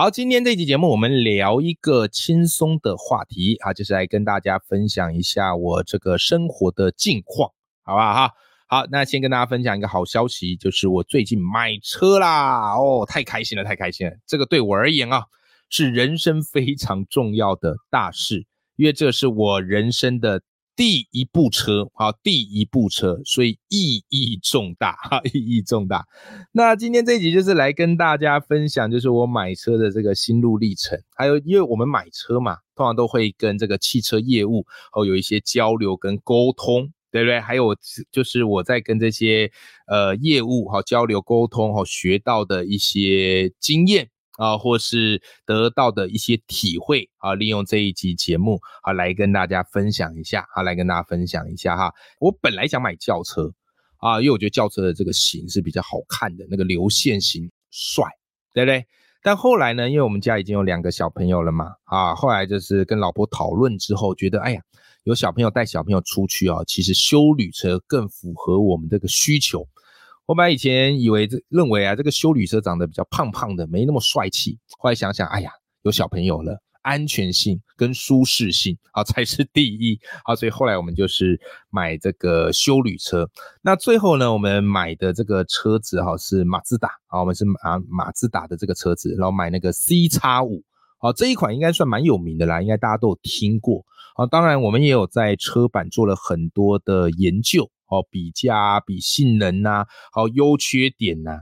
好，今天这期节目我们聊一个轻松的话题啊，就是来跟大家分享一下我这个生活的近况，好不好哈？好，那先跟大家分享一个好消息，就是我最近买车啦！哦，太开心了，太开心了！这个对我而言啊，是人生非常重要的大事，因为这是我人生的。第一部车，好，第一部车，所以意义重大，哈，意义重大。那今天这一集就是来跟大家分享，就是我买车的这个心路历程，还有因为我们买车嘛，通常都会跟这个汽车业务哦有一些交流跟沟通，对不对？还有就是我在跟这些呃业务哈交流沟通哈学到的一些经验。啊，或是得到的一些体会啊，利用这一集节目啊，来跟大家分享一下，啊，来跟大家分享一下哈。我本来想买轿车啊，因为我觉得轿车的这个型是比较好看的，那个流线型帅，对不对？但后来呢，因为我们家已经有两个小朋友了嘛，啊，后来就是跟老婆讨论之后，觉得哎呀，有小朋友带小朋友出去啊，其实修旅车更符合我们这个需求。我本来以前以为这认为啊，这个修旅车长得比较胖胖的，没那么帅气。后来想想，哎呀，有小朋友了，安全性跟舒适性啊 才是第一啊，所以后来我们就是买这个修旅车。那最后呢，我们买的这个车子哈是马自达啊，我们是马马自达的这个车子，然后买那个 C 叉五啊，这一款应该算蛮有名的啦，应该大家都有听过啊。当然，我们也有在车板做了很多的研究。哦，比价、比性能呐，好优缺点呐，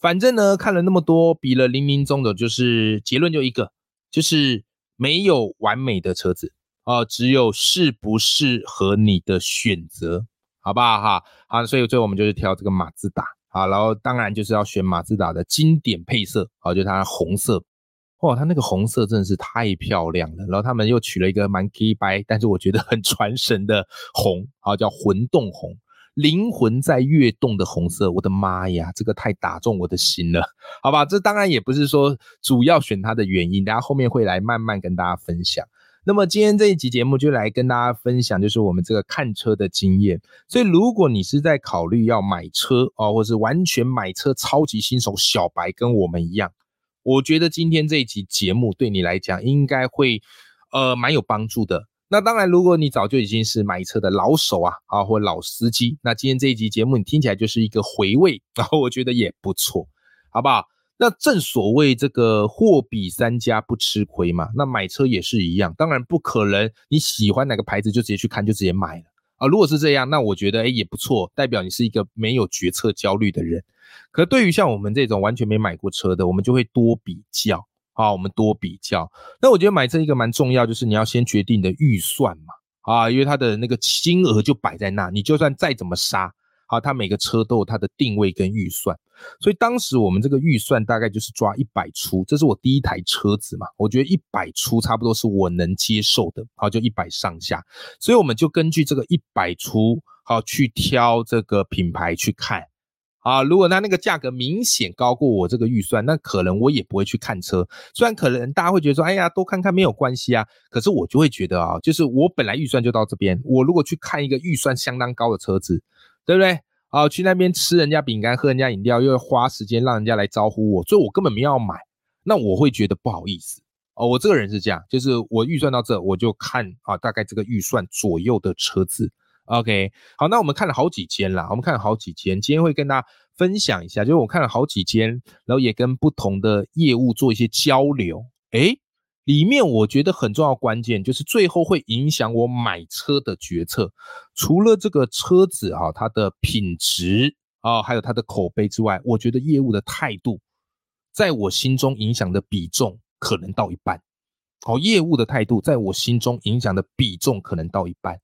反正呢看了那么多，比了零零中的，就是结论就一个，就是没有完美的车子哦，只有适不适合你的选择，好不好哈？好，所以最后我们就是挑这个马自达，好，然后当然就是要选马自达的经典配色，好，就它红色，哇，它那个红色真的是太漂亮了，然后他们又取了一个蛮 K 白，但是我觉得很传神的红，好，叫混动红。灵魂在跃动的红色，我的妈呀，这个太打中我的心了，好吧？这当然也不是说主要选它的原因，大家后面会来慢慢跟大家分享。那么今天这一集节目就来跟大家分享，就是我们这个看车的经验。所以如果你是在考虑要买车哦，或是完全买车超级新手小白，跟我们一样，我觉得今天这一集节目对你来讲应该会呃蛮有帮助的。那当然，如果你早就已经是买车的老手啊，啊或老司机，那今天这一集节目你听起来就是一个回味，然后我觉得也不错，好不好？那正所谓这个货比三家不吃亏嘛，那买车也是一样，当然不可能你喜欢哪个牌子就直接去看就直接买了啊。如果是这样，那我觉得哎也不错，代表你是一个没有决策焦虑的人。可对于像我们这种完全没买过车的，我们就会多比较。啊，我们多比较。那我觉得买车一个蛮重要，就是你要先决定你的预算嘛。啊，因为它的那个金额就摆在那，你就算再怎么杀，好，它每个车都有它的定位跟预算。所以当时我们这个预算大概就是抓一百出，这是我第一台车子嘛，我觉得一百出差不多是我能接受的，好，就一百上下。所以我们就根据这个一百出，好去挑这个品牌去看。啊，如果他那个价格明显高过我这个预算，那可能我也不会去看车。虽然可能大家会觉得说，哎呀，多看看没有关系啊，可是我就会觉得啊，就是我本来预算就到这边，我如果去看一个预算相当高的车子，对不对？啊，去那边吃人家饼干，喝人家饮料，又要花时间让人家来招呼我，所以我根本没要买，那我会觉得不好意思哦。我这个人是这样，就是我预算到这，我就看啊，大概这个预算左右的车子。OK，好，那我们看了好几间啦，我们看了好几间，今天会跟大家分享一下，就是我看了好几间，然后也跟不同的业务做一些交流。诶，里面我觉得很重要关键就是最后会影响我买车的决策，除了这个车子哈它的品质啊，还有它的口碑之外，我觉得业务的态度，在我心中影响的比重可能到一半。好，业务的态度在我心中影响的比重可能到一半。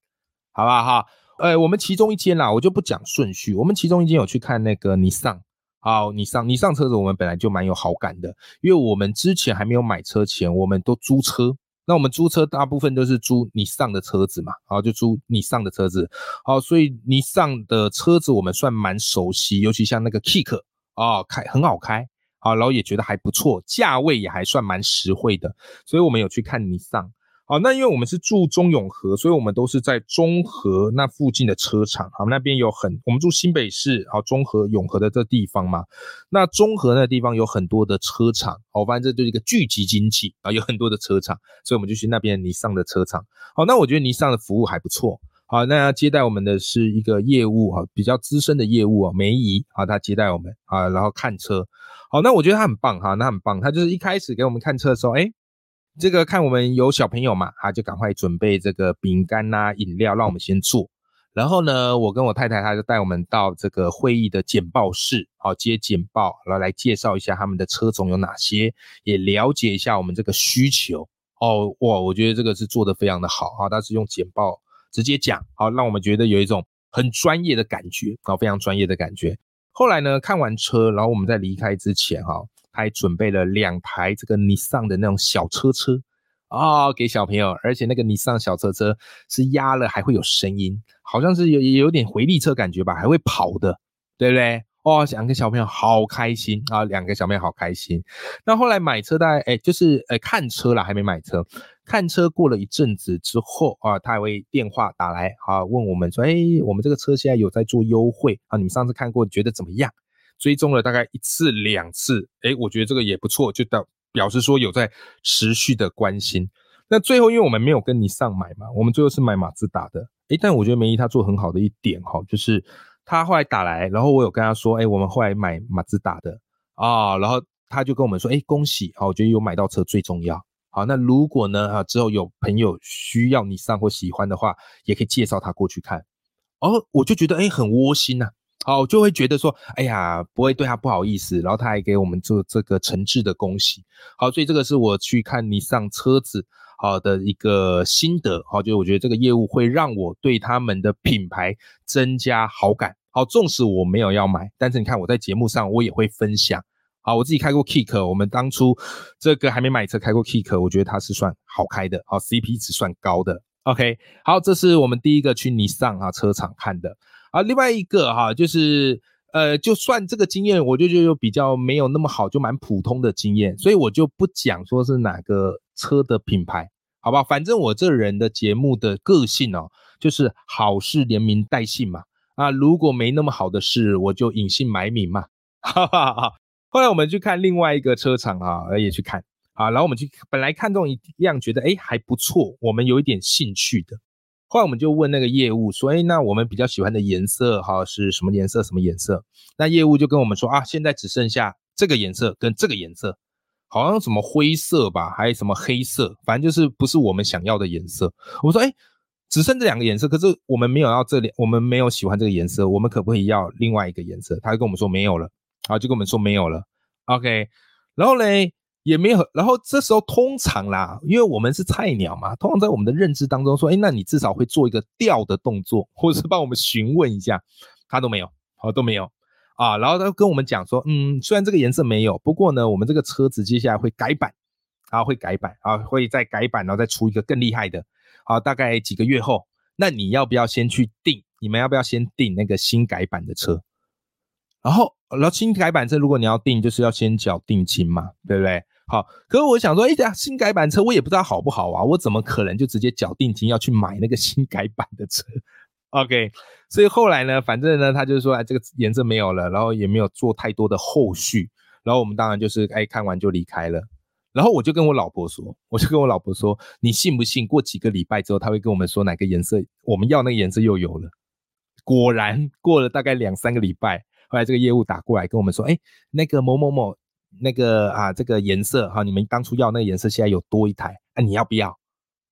好不好哈？呃，我们其中一间啦，我就不讲顺序。我们其中一间有去看那个尼桑，好，尼桑，尼桑车子我们本来就蛮有好感的，因为我们之前还没有买车前，我们都租车，那我们租车大部分都是租尼桑的车子嘛，好就租尼桑的车子，好，所以尼桑的车子我们算蛮熟悉，尤其像那个 Kick 啊，开很好开，好，然后也觉得还不错，价位也还算蛮实惠的，所以我们有去看尼桑。好，那因为我们是住中永和，所以我们都是在中和那附近的车厂。好，那边有很，我们住新北市，好，中和永和的这地方嘛。那中和那地方有很多的车厂，好，反正这就是一个聚集经济啊，有很多的车厂，所以我们就去那边尼桑的车厂。好，那我觉得尼桑的服务还不错。好，那接待我们的是一个业务哈，比较资深的业务啊，梅姨啊，她接待我们啊，然后看车。好，那我觉得她很棒哈，那很棒，她就是一开始给我们看车的时候，哎。这个看我们有小朋友嘛，他就赶快准备这个饼干呐、饮料，让我们先坐。然后呢，我跟我太太，他就带我们到这个会议的简报室，好接简报，然后来介绍一下他们的车种有哪些，也了解一下我们这个需求。哦，哇，我觉得这个是做的非常的好哈，他是用简报直接讲，好让我们觉得有一种很专业的感觉，好非常专业的感觉。后来呢，看完车，然后我们在离开之前，哈。还准备了两台这个尼桑的那种小车车啊，给小朋友，而且那个尼桑小车车是压了还会有声音，好像是有有点回力车感觉吧，还会跑的，对不对？哦，两个小朋友好开心啊，两个小朋友好开心。那后来买车大概哎，就是哎看车了，还没买车。看车过了一阵子之后啊，他还会电话打来啊，问我们说，哎，我们这个车现在有在做优惠啊，你们上次看过，觉得怎么样？追踪了大概一次两次，哎，我觉得这个也不错，就表表示说有在持续的关心。那最后，因为我们没有跟你上买嘛，我们最后是买马自达的。哎，但我觉得梅姨她做很好的一点哈，就是她后来打来，然后我有跟她说，哎，我们后来买马自达的啊，然后她就跟我们说，哎，恭喜，好，我觉得有买到车最重要。好，那如果呢啊之后有朋友需要你上或喜欢的话，也可以介绍他过去看。哦，我就觉得哎很窝心呐。好，就会觉得说，哎呀，不会对他不好意思，然后他还给我们做这个诚挚的恭喜。好，所以这个是我去看你上车子好的一个心得。好，就我觉得这个业务会让我对他们的品牌增加好感。好，纵使我没有要买，但是你看我在节目上我也会分享。好，我自己开过 Kick，我们当初这个还没买车开过 Kick，我觉得它是算好开的，好 CP 值算高的。OK，好，这是我们第一个去尼桑啊车厂看的。啊，另外一个哈，就是呃，就算这个经验，我就觉得比较没有那么好，就蛮普通的经验，所以我就不讲说是哪个车的品牌，好吧？反正我这人的节目的个性哦，就是好事连名带姓嘛。啊，如果没那么好的事，我就隐姓埋名嘛。哈哈哈。后来我们去看另外一个车厂啊，也去看啊，然后我们去本来看中一辆，觉得哎还不错，我们有一点兴趣的。后来我们就问那个业务说：“哎，那我们比较喜欢的颜色哈是什么颜色？什么颜色？”那业务就跟我们说：“啊，现在只剩下这个颜色跟这个颜色，好像什么灰色吧，还有什么黑色，反正就是不是我们想要的颜色。”我说：“哎，只剩这两个颜色，可是我们没有要这两，我们没有喜欢这个颜色，我们可不可以要另外一个颜色？”他就跟我们说：“没有了。”啊，就跟我们说没有了。OK，然后嘞。也没有，然后这时候通常啦，因为我们是菜鸟嘛，通常在我们的认知当中说，哎，那你至少会做一个调的动作，或者是帮我们询问一下，他都没有，好都没有啊。然后他跟我们讲说，嗯，虽然这个颜色没有，不过呢，我们这个车子接下来会改版，啊，会改版啊，会再改版，然后再出一个更厉害的，好，大概几个月后，那你要不要先去订？你们要不要先订那个新改版的车？然后，然后新改版车如果你要订，就是要先缴定金嘛，对不对？好，可是我想说，哎呀，新改版车我也不知道好不好啊，我怎么可能就直接缴定金要去买那个新改版的车？OK，所以后来呢，反正呢，他就是说，哎，这个颜色没有了，然后也没有做太多的后续，然后我们当然就是哎看完就离开了。然后我就跟我老婆说，我就跟我老婆说，你信不信？过几个礼拜之后，他会跟我们说哪个颜色我们要那个颜色又有了。果然过了大概两三个礼拜，后来这个业务打过来跟我们说，哎，那个某某某。那个啊，这个颜色哈，你们当初要那个颜色，现在有多一台啊？你要不要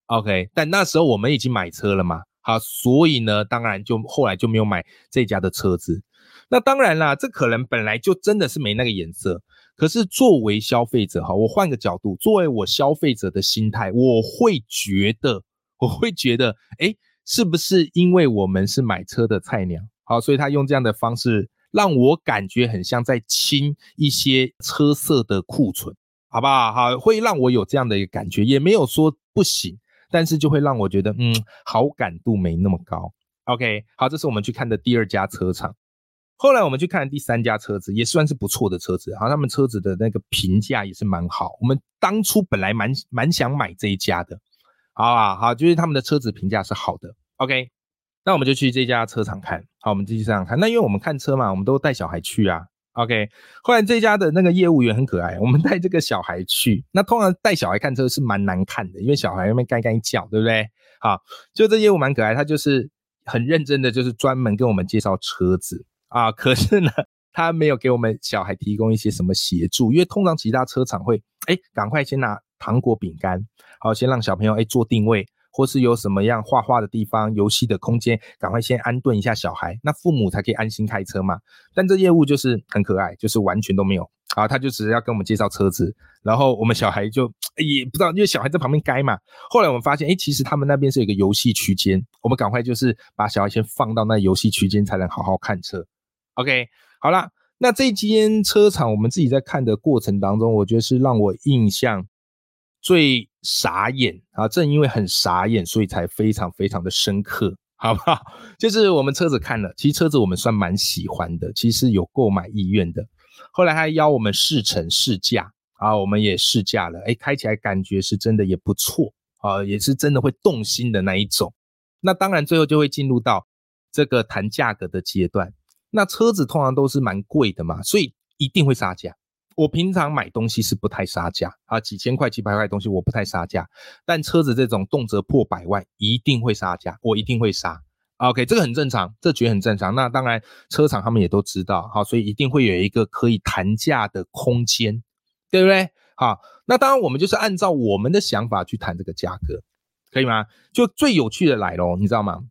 ？OK，但那时候我们已经买车了嘛，好，所以呢，当然就后来就没有买这家的车子。那当然啦，这可能本来就真的是没那个颜色。可是作为消费者哈，我换个角度，作为我消费者的心态，我会觉得，我会觉得，哎，是不是因为我们是买车的菜鸟，好，所以他用这样的方式。让我感觉很像在清一些车色的库存，好不好？好，会让我有这样的一个感觉，也没有说不行，但是就会让我觉得，嗯，好感度没那么高。OK，好，这是我们去看的第二家车厂。后来我们去看第三家车子，也算是不错的车子，好，他们车子的那个评价也是蛮好。我们当初本来蛮蛮想买这一家的，好啊，好，就是他们的车子评价是好的。OK，那我们就去这家车厂看。好，我们继续这样看。那因为我们看车嘛，我们都带小孩去啊。OK，后来这家的那个业务员很可爱，我们带这个小孩去。那通常带小孩看车是蛮难看的，因为小孩那边干干叫，对不对？好，就这业务蛮可爱，他就是很认真的，就是专门跟我们介绍车子啊。可是呢，他没有给我们小孩提供一些什么协助，因为通常其他车厂会，哎，赶快先拿糖果饼干，好，先让小朋友哎做定位。或是有什么样画画的地方、游戏的空间，赶快先安顿一下小孩，那父母才可以安心开车嘛。但这业务就是很可爱，就是完全都没有啊，他就只是要跟我们介绍车子，然后我们小孩就也不知道，因为小孩在旁边该嘛。后来我们发现，哎，其实他们那边是有一个游戏区间，我们赶快就是把小孩先放到那游戏区间，才能好好看车。OK，好啦，那这间车厂我们自己在看的过程当中，我觉得是让我印象。最傻眼啊！正因为很傻眼，所以才非常非常的深刻，好不好？就是我们车子看了，其实车子我们算蛮喜欢的，其实有购买意愿的。后来还邀我们试乘试驾啊，我们也试驾了，哎，开起来感觉是真的也不错啊，也是真的会动心的那一种。那当然最后就会进入到这个谈价格的阶段。那车子通常都是蛮贵的嘛，所以一定会杀价。我平常买东西是不太杀价啊，几千块、几百块东西我不太杀价，但车子这种动辄破百万，一定会杀价，我一定会杀。OK，这个很正常，这绝很正常。那当然，车厂他们也都知道，好，所以一定会有一个可以谈价的空间，对不对？好，那当然我们就是按照我们的想法去谈这个价格，可以吗？就最有趣的来咯，你知道吗？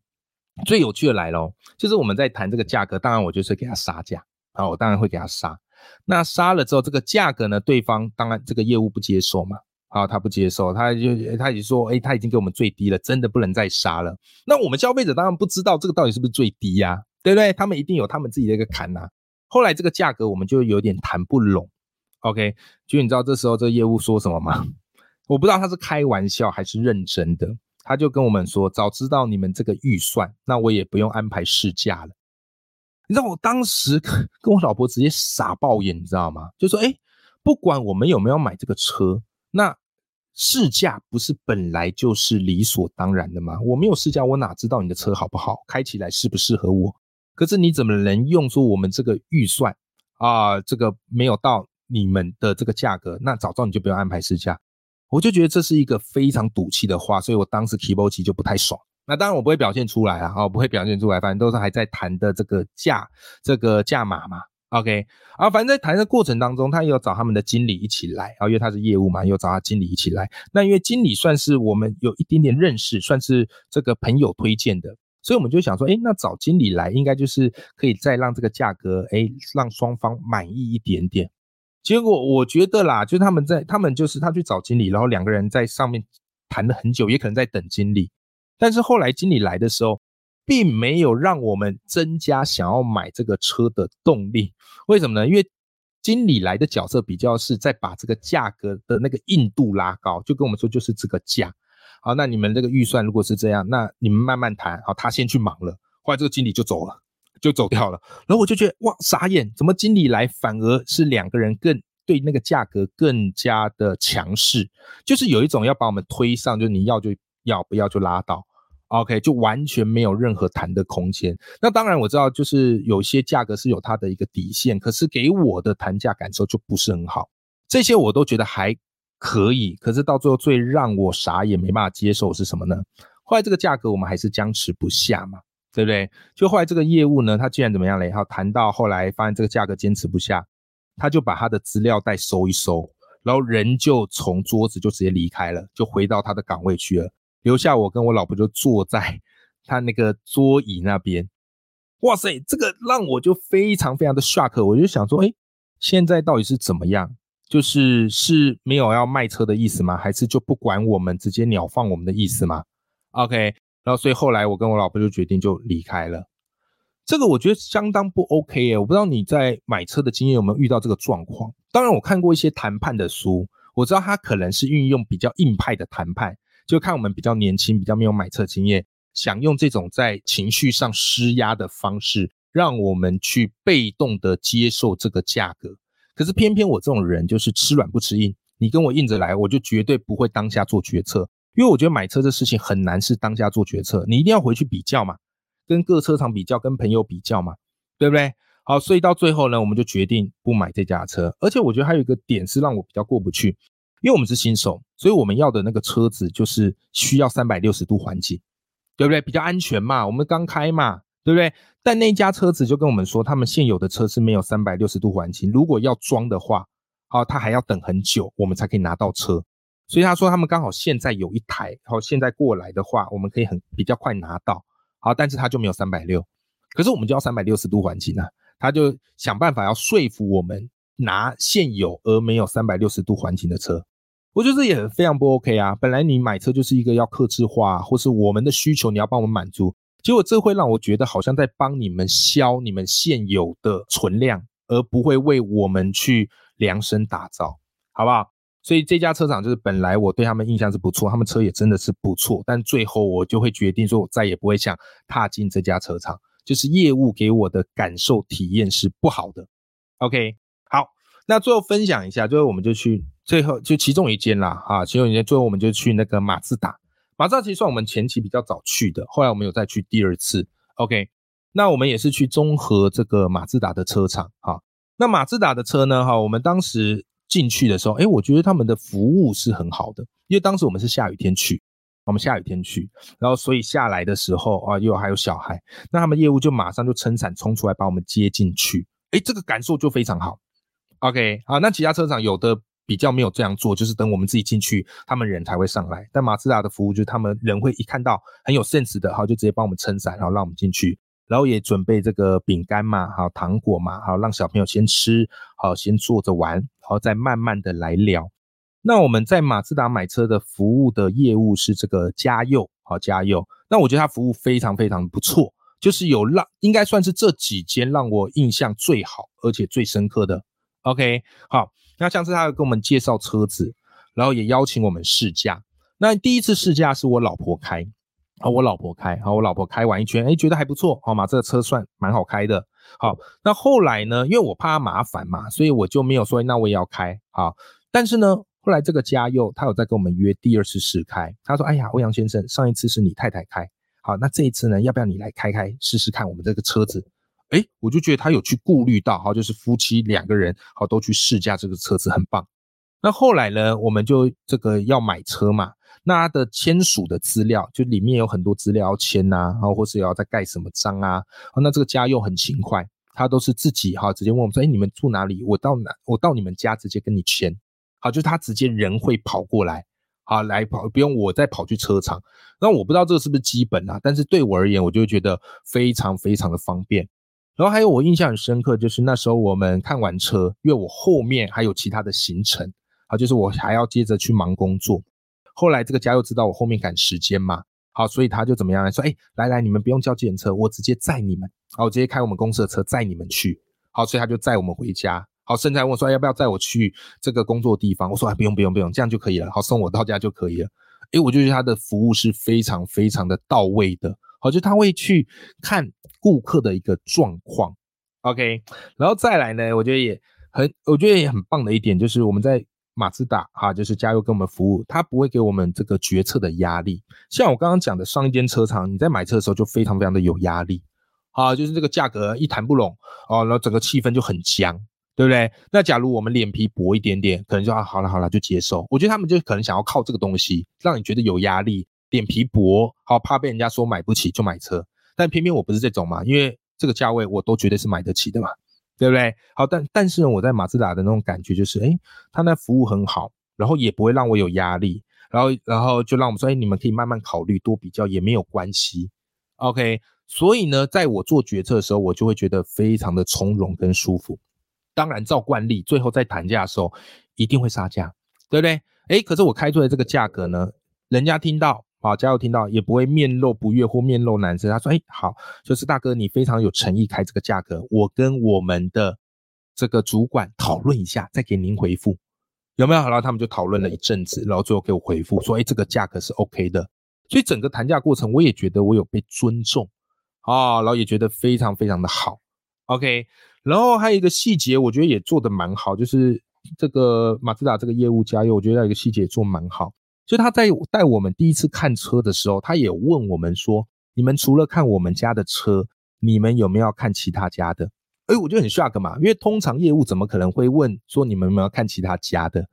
最有趣的来咯，就是我们在谈这个价格，当然我就是给他杀价啊，我当然会给他杀。那杀了之后，这个价格呢？对方当然这个业务不接受嘛，啊，他不接受，他就他已经说，哎，他已经给我们最低了，真的不能再杀了。那我们消费者当然不知道这个到底是不是最低呀，对不对？他们一定有他们自己的一个坎呐。后来这个价格我们就有点谈不拢，OK？就你知道这时候这个业务说什么吗？我不知道他是开玩笑还是认真的，他就跟我们说，早知道你们这个预算，那我也不用安排试驾了。你知道我当时 跟我老婆直接傻爆眼，你知道吗？就说，哎，不管我们有没有买这个车，那试驾不是本来就是理所当然的吗？我没有试驾，我哪知道你的车好不好，开起来适不适合我？可是你怎么能用说我们这个预算啊，这个没有到你们的这个价格，那早知道你就不用安排试驾。我就觉得这是一个非常赌气的话，所以我当时 keyboard 就不太爽。那当然我不会表现出来啊，哦，不会表现出来，反正都是还在谈的这个价，这个价码嘛，OK，啊，反正在谈的过程当中，他有找他们的经理一起来，啊，因为他是业务嘛，有找他经理一起来。那因为经理算是我们有一点点认识，算是这个朋友推荐的，所以我们就想说，哎，那找经理来，应该就是可以再让这个价格，哎，让双方满意一点点。结果我觉得啦，就是他们在，他们就是他去找经理，然后两个人在上面谈了很久，也可能在等经理。但是后来经理来的时候，并没有让我们增加想要买这个车的动力。为什么呢？因为经理来的角色比较是在把这个价格的那个硬度拉高，就跟我们说就是这个价。好，那你们这个预算如果是这样，那你们慢慢谈。好，他先去忙了，后来这个经理就走了，就走掉了。然后我就觉得哇，傻眼，怎么经理来反而是两个人更对那个价格更加的强势，就是有一种要把我们推上，就你要就要，不要就拉倒。OK，就完全没有任何谈的空间。那当然我知道，就是有些价格是有它的一个底线，可是给我的谈价感受就不是很好。这些我都觉得还可以，可是到最后最让我傻也、没办法接受是什么呢？后来这个价格我们还是僵持不下嘛，对不对？就后来这个业务呢，他既然怎么样嘞？然后谈到后来发现这个价格坚持不下，他就把他的资料袋收一收，然后人就从桌子就直接离开了，就回到他的岗位去了。留下我跟我老婆就坐在 他那个桌椅那边，哇塞，这个让我就非常非常的 shock，我就想说，哎，现在到底是怎么样？就是是没有要卖车的意思吗？还是就不管我们直接鸟放我们的意思吗？OK，然后所以后来我跟我老婆就决定就离开了。这个我觉得相当不 OK 耶，我不知道你在买车的经验有没有遇到这个状况？当然我看过一些谈判的书，我知道他可能是运用比较硬派的谈判。就看我们比较年轻，比较没有买车经验，想用这种在情绪上施压的方式，让我们去被动的接受这个价格。可是偏偏我这种人就是吃软不吃硬，你跟我硬着来，我就绝对不会当下做决策，因为我觉得买车这事情很难是当下做决策，你一定要回去比较嘛，跟各车厂比较，跟朋友比较嘛，对不对？好，所以到最后呢，我们就决定不买这家车。而且我觉得还有一个点是让我比较过不去，因为我们是新手，所以我们要的那个车子就是需要三百六十度环境，对不对？比较安全嘛，我们刚开嘛，对不对？但那家车子就跟我们说，他们现有的车是没有三百六十度环境，如果要装的话，好，他还要等很久，我们才可以拿到车。所以他说他们刚好现在有一台，好，现在过来的话，我们可以很比较快拿到，好，但是他就没有三百六，可是我们就要三百六十度环境啊。他就想办法要说服我们拿现有而没有三百六十度环境的车，我觉得这也非常不 OK 啊！本来你买车就是一个要克制化，或是我们的需求你要帮我们满足，结果这会让我觉得好像在帮你们消你们现有的存量，而不会为我们去量身打造，好不好？所以这家车厂就是本来我对他们印象是不错，他们车也真的是不错，但最后我就会决定说，我再也不会想踏进这家车厂。就是业务给我的感受体验是不好的。OK，那最后分享一下，最后我们就去最后就其中一间啦，哈，其中一间最后我们就去那个马自达。马自达其实算我们前期比较早去的，后来我们有再去第二次。OK，那我们也是去综合这个马自达的车厂，哈。那马自达的车呢，哈，我们当时进去的时候，哎，我觉得他们的服务是很好的，因为当时我们是下雨天去。我们下雨天去，然后所以下来的时候啊，又还有小孩，那他们业务就马上就撑伞冲出来把我们接进去，哎，这个感受就非常好。OK，好，那其他车厂有的比较没有这样做，就是等我们自己进去，他们人才会上来。但马自达的服务就是他们人会一看到很有 sense 的，好就直接帮我们撑伞，然后让我们进去，然后也准备这个饼干嘛，好糖果嘛，好让小朋友先吃，好先坐着玩，然后再慢慢的来聊。那我们在马自达买车的服务的业务是这个加油，好加油。那我觉得他服务非常非常不错，就是有让应该算是这几间让我印象最好而且最深刻的。OK，好，那上次他有跟我们介绍车子，然后也邀请我们试驾。那第一次试驾是我老婆开，啊，我老婆开，好，我老婆开完一圈，哎，觉得还不错，好嘛，这个车算蛮好开的。好，那后来呢，因为我怕麻烦嘛，所以我就没有说，那我也要开，好，但是呢。后来这个嘉佑他有在跟我们约第二次试开，他说：“哎呀，欧阳先生，上一次是你太太开，好，那这一次呢，要不要你来开开试试看我们这个车子？”哎，我就觉得他有去顾虑到，好，就是夫妻两个人好都去试驾这个车子，很棒。那后来呢，我们就这个要买车嘛，那他的签署的资料就里面有很多资料要签呐，然后或是要再盖什么章啊，那这个家用很勤快，他都是自己哈直接问我们说：“哎，你们住哪里？我到哪？我到你们家直接跟你签。”好，就是他直接人会跑过来，好来跑，不用我再跑去车厂。那我不知道这个是不是基本啊？但是对我而言，我就觉得非常非常的方便。然后还有我印象很深刻，就是那时候我们看完车，因为我后面还有其他的行程，好，就是我还要接着去忙工作。后来这个家又知道我后面赶时间嘛，好，所以他就怎么样说？哎，来来，你们不用叫计程车，我直接载你们，好，我直接开我们公司的车载你们去。好，所以他就载我们回家。好，甚至还问说要不要载我去这个工作地方？我说啊，不用不用不用，这样就可以了。好，送我到家就可以了。哎，我就觉得他的服务是非常非常的到位的。好，就他会去看顾客的一个状况。OK，然后再来呢，我觉得也很，我觉得也很棒的一点就是我们在马自达哈，就是加油跟我们服务，他不会给我们这个决策的压力。像我刚刚讲的上一间车厂，你在买车的时候就非常非常的有压力。好，就是这个价格一谈不拢哦，然后整个气氛就很僵。对不对？那假如我们脸皮薄一点点，可能就啊，好了好了，就接受。我觉得他们就可能想要靠这个东西，让你觉得有压力，脸皮薄，好怕被人家说买不起就买车。但偏偏我不是这种嘛，因为这个价位我都绝对是买得起的嘛，对不对？好，但但是我在马自达的那种感觉就是，哎，他那服务很好，然后也不会让我有压力，然后然后就让我们说，哎，你们可以慢慢考虑，多比较也没有关系。OK，所以呢，在我做决策的时候，我就会觉得非常的从容跟舒服。当然，照惯例，最后在谈价的时候一定会杀价，对不对？哎，可是我开出来这个价格呢，人家听到，啊，加油听到，也不会面露不悦或面露难色。他说：“哎，好，就是大哥，你非常有诚意开这个价格，我跟我们的这个主管讨论一下，再给您回复。”有没有？然后他们就讨论了一阵子，然后最后给我回复说，哎，这个价格是 OK 的。所以整个谈价过程，我也觉得我有被尊重啊，然后也觉得非常非常的好。OK，然后还有一个细节，我觉得也做的蛮好，就是这个马自达这个业务加油，我觉得有一个细节做蛮好，就他在带我们第一次看车的时候，他也问我们说，你们除了看我们家的车，你们有没有看其他家的？哎，我就很 shock 嘛，因为通常业务怎么可能会问说你们有没有看其他家的，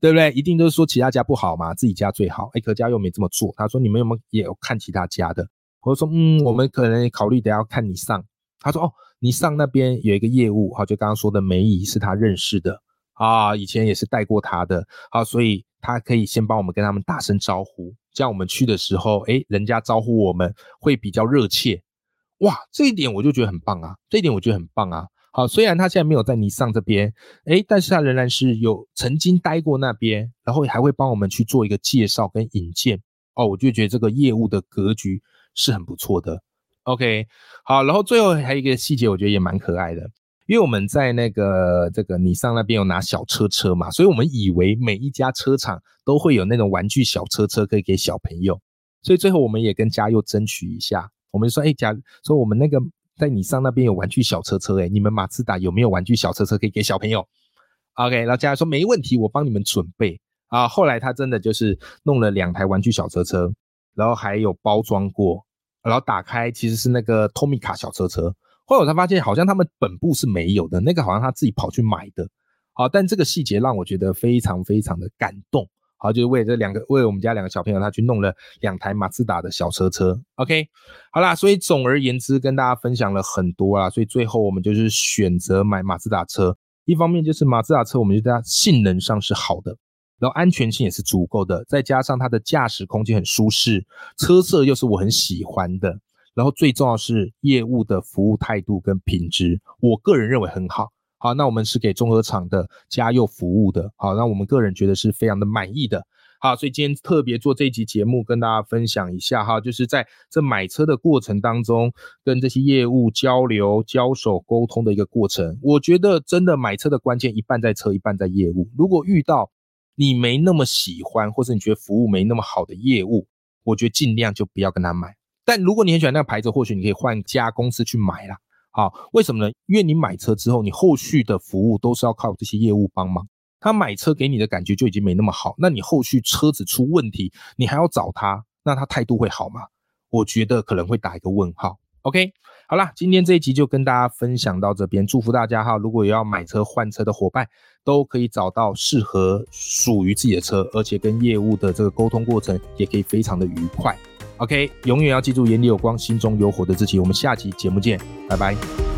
对不对？一定都是说其他家不好嘛，自己家最好。哎，可家又没这么做，他说你们有没有也有看其他家的？我说嗯，我们可能考虑等下看你上。他说哦。你上那边有一个业务，哈，就刚刚说的梅姨是他认识的啊，以前也是带过他的，好，所以他可以先帮我们跟他们打声招呼，这样我们去的时候，哎，人家招呼我们会比较热切，哇，这一点我就觉得很棒啊，这一点我觉得很棒啊，好，虽然他现在没有在尼桑这边，哎，但是他仍然是有曾经待过那边，然后还会帮我们去做一个介绍跟引荐，哦，我就觉得这个业务的格局是很不错的。OK，好，然后最后还有一个细节，我觉得也蛮可爱的，因为我们在那个这个你上那边有拿小车车嘛，所以我们以为每一家车厂都会有那种玩具小车车可以给小朋友，所以最后我们也跟嘉佑争取一下，我们就说，哎，嘉说我们那个在你上那边有玩具小车车，哎，你们马自达有没有玩具小车车可以给小朋友？OK，然后嘉佑说没问题，我帮你们准备啊。后来他真的就是弄了两台玩具小车车，然后还有包装过。然后打开其实是那个 Tomica 小车车，后来我才发现好像他们本部是没有的，那个好像他自己跑去买的。好，但这个细节让我觉得非常非常的感动。好，就是为这两个为我们家两个小朋友，他去弄了两台马自达的小车车。OK，好啦，所以总而言之跟大家分享了很多啦，所以最后我们就是选择买马自达车。一方面就是马自达车，我们觉得它性能上是好的。然后安全性也是足够的，再加上它的驾驶空间很舒适，车色又是我很喜欢的，然后最重要是业务的服务态度跟品质，我个人认为很好。好，那我们是给综合厂的家佑服务的，好，那我们个人觉得是非常的满意的。好，所以今天特别做这一集节目跟大家分享一下哈，就是在这买车的过程当中，跟这些业务交流、交手、沟通的一个过程。我觉得真的买车的关键一半在车，一半在业务。如果遇到你没那么喜欢，或者你觉得服务没那么好的业务，我觉得尽量就不要跟他买。但如果你很喜欢那个牌子，或许你可以换家公司去买啦。好，为什么呢？因为你买车之后，你后续的服务都是要靠这些业务帮忙。他买车给你的感觉就已经没那么好，那你后续车子出问题，你还要找他，那他态度会好吗？我觉得可能会打一个问号。OK，好啦，今天这一集就跟大家分享到这边，祝福大家哈！如果有要买车换车的伙伴，都可以找到适合属于自己的车，而且跟业务的这个沟通过程也可以非常的愉快。OK，永远要记住眼里有光，心中有火的自己。我们下期节目见，拜拜。